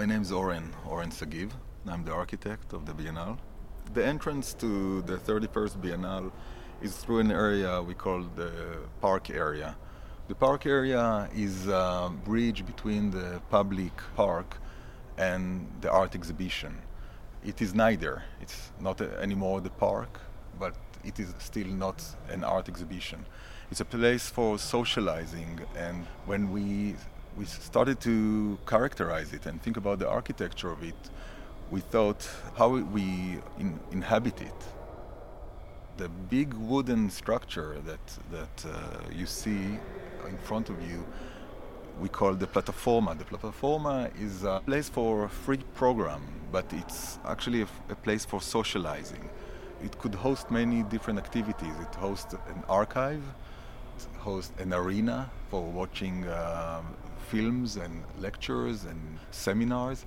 My name is Oren, Oren Sagiv. I'm the architect of the Biennale. The entrance to the 31st Biennale is through an area we call the park area. The park area is a bridge between the public park and the art exhibition. It is neither. It's not anymore the park, but it is still not an art exhibition. It's a place for socializing, and when we we started to characterize it and think about the architecture of it, we thought how we in, inhabit it. The big wooden structure that that uh, you see in front of you, we call the plataforma. The plataforma is a place for a free program, but it's actually a, a place for socializing. It could host many different activities. It hosts an archive, it hosts an arena for watching uh, films and lectures and seminars.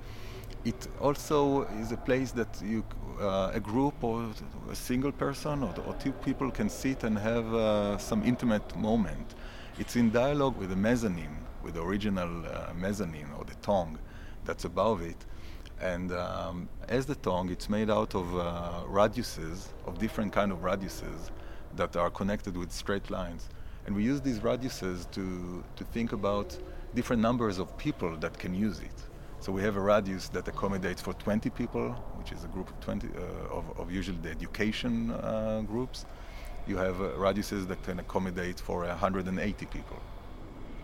It also is a place that you, uh, a group or a single person or, or, two people can sit and have uh, some intimate moment. It's in dialogue with the mezzanine, with the original uh, mezzanine or the tongue that's above it. And um, as the tongue, it's made out of uh, radiuses, of different kind of radiuses that are connected with straight lines. And we use these radiuses to, to think about different numbers of people that can use it. So we have a radius that accommodates for 20 people, which is a group of 20 uh, of, of, usually the education uh, groups. You have uh, radiuses that can accommodate for 180 people.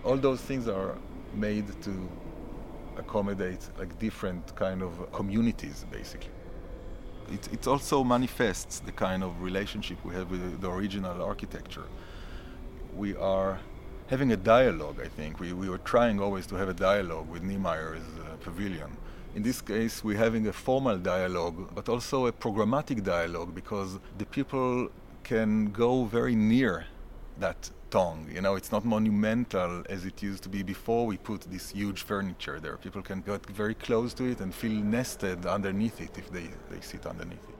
All those things are made to accommodate like different kind of communities, basically. It, it also manifests the kind of relationship we have with the original architecture. We are having a dialogue, I think. We, we were trying always to have a dialogue with Niemeyer's uh, pavilion. In this case, we're having a formal dialogue, but also a programmatic dialogue because the people can go very near that tongue. You know, it's not monumental as it used to be before we put this huge furniture there. People can get very close to it and feel nested underneath it if they, they sit underneath it.